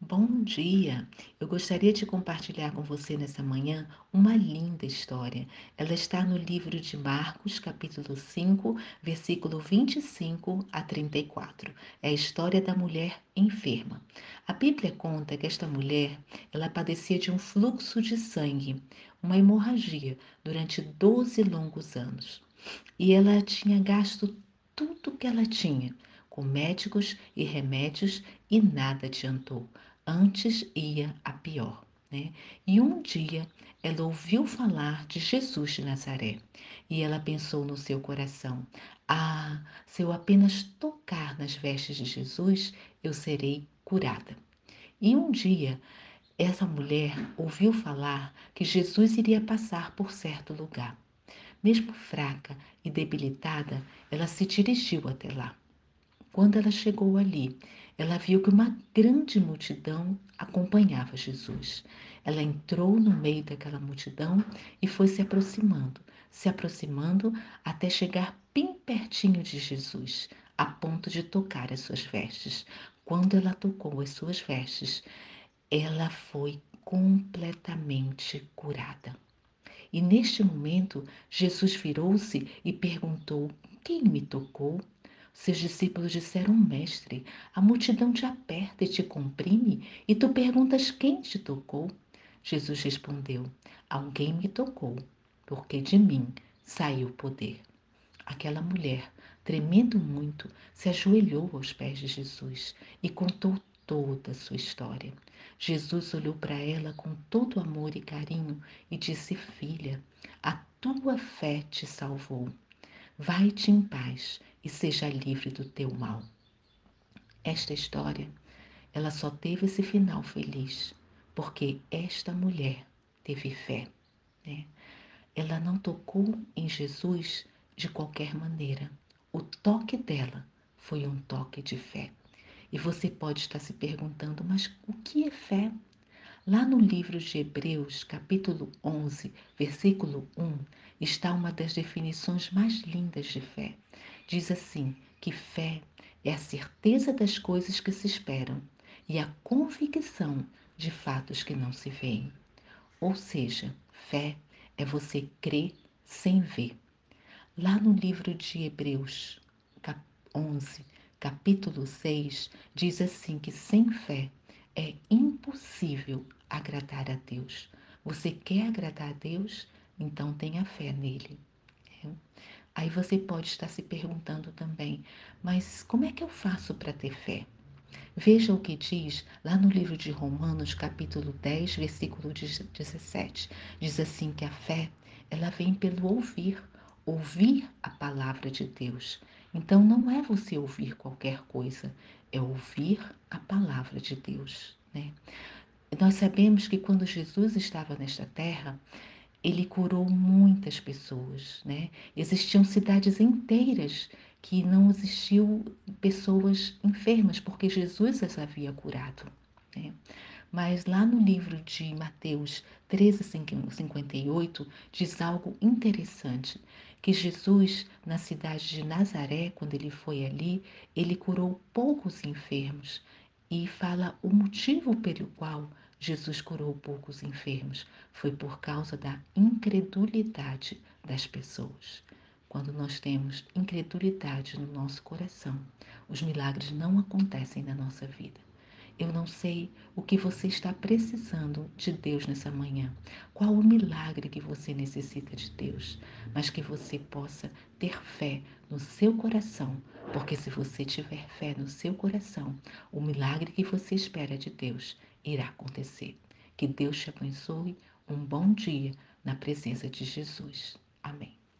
Bom dia! Eu gostaria de compartilhar com você nessa manhã uma linda história. Ela está no livro de Marcos, capítulo 5, versículo 25 a 34. É a história da mulher enferma. A Bíblia conta que esta mulher, ela padecia de um fluxo de sangue, uma hemorragia, durante 12 longos anos. E ela tinha gasto tudo que ela tinha com médicos e remédios e nada adiantou antes ia a pior. Né? E um dia ela ouviu falar de Jesus de Nazaré e ela pensou no seu coração: Ah, se eu apenas tocar nas vestes de Jesus, eu serei curada. E um dia essa mulher ouviu falar que Jesus iria passar por certo lugar. Mesmo fraca e debilitada, ela se dirigiu até lá. Quando ela chegou ali, ela viu que uma grande multidão acompanhava Jesus. Ela entrou no meio daquela multidão e foi se aproximando, se aproximando até chegar bem pertinho de Jesus, a ponto de tocar as suas vestes. Quando ela tocou as suas vestes, ela foi completamente curada. E neste momento, Jesus virou-se e perguntou: Quem me tocou? Seus discípulos disseram: Mestre, a multidão te aperta e te comprime, e tu perguntas quem te tocou? Jesus respondeu: Alguém me tocou, porque de mim saiu o poder. Aquela mulher, tremendo muito, se ajoelhou aos pés de Jesus e contou toda a sua história. Jesus olhou para ela com todo amor e carinho e disse: Filha, a tua fé te salvou. Vai-te em paz e seja livre do teu mal. Esta história, ela só teve esse final feliz porque esta mulher teve fé. Né? Ela não tocou em Jesus de qualquer maneira. O toque dela foi um toque de fé. E você pode estar se perguntando, mas o que é fé? Lá no livro de Hebreus, capítulo 11, versículo 1, está uma das definições mais lindas de fé. Diz assim: que fé é a certeza das coisas que se esperam e a convicção de fatos que não se veem. Ou seja, fé é você crer sem ver. Lá no livro de Hebreus, cap 11, capítulo 6, diz assim que sem fé é impossível agradar a Deus. Você quer agradar a Deus? Então tenha fé nele. É. Aí você pode estar se perguntando também, mas como é que eu faço para ter fé? Veja o que diz lá no livro de Romanos, capítulo 10, versículo 17. Diz assim que a fé, ela vem pelo ouvir, ouvir a palavra de Deus. Então não é você ouvir qualquer coisa, é ouvir a palavra de Deus, né? Nós sabemos que quando Jesus estava nesta terra, ele curou muitas pessoas, né? Existiam cidades inteiras que não existiam pessoas enfermas, porque Jesus as havia curado. Né? Mas lá no livro de Mateus 13, 58, diz algo interessante, que Jesus, na cidade de Nazaré, quando ele foi ali, ele curou poucos enfermos e fala o motivo pelo qual Jesus curou poucos enfermos foi por causa da incredulidade das pessoas. Quando nós temos incredulidade no nosso coração, os milagres não acontecem na nossa vida. Eu não sei o que você está precisando de Deus nessa manhã, qual o milagre que você necessita de Deus, mas que você possa ter fé no seu coração, porque se você tiver fé no seu coração, o milagre que você espera de Deus irá acontecer. Que Deus te abençoe. Um bom dia na presença de Jesus. Amém.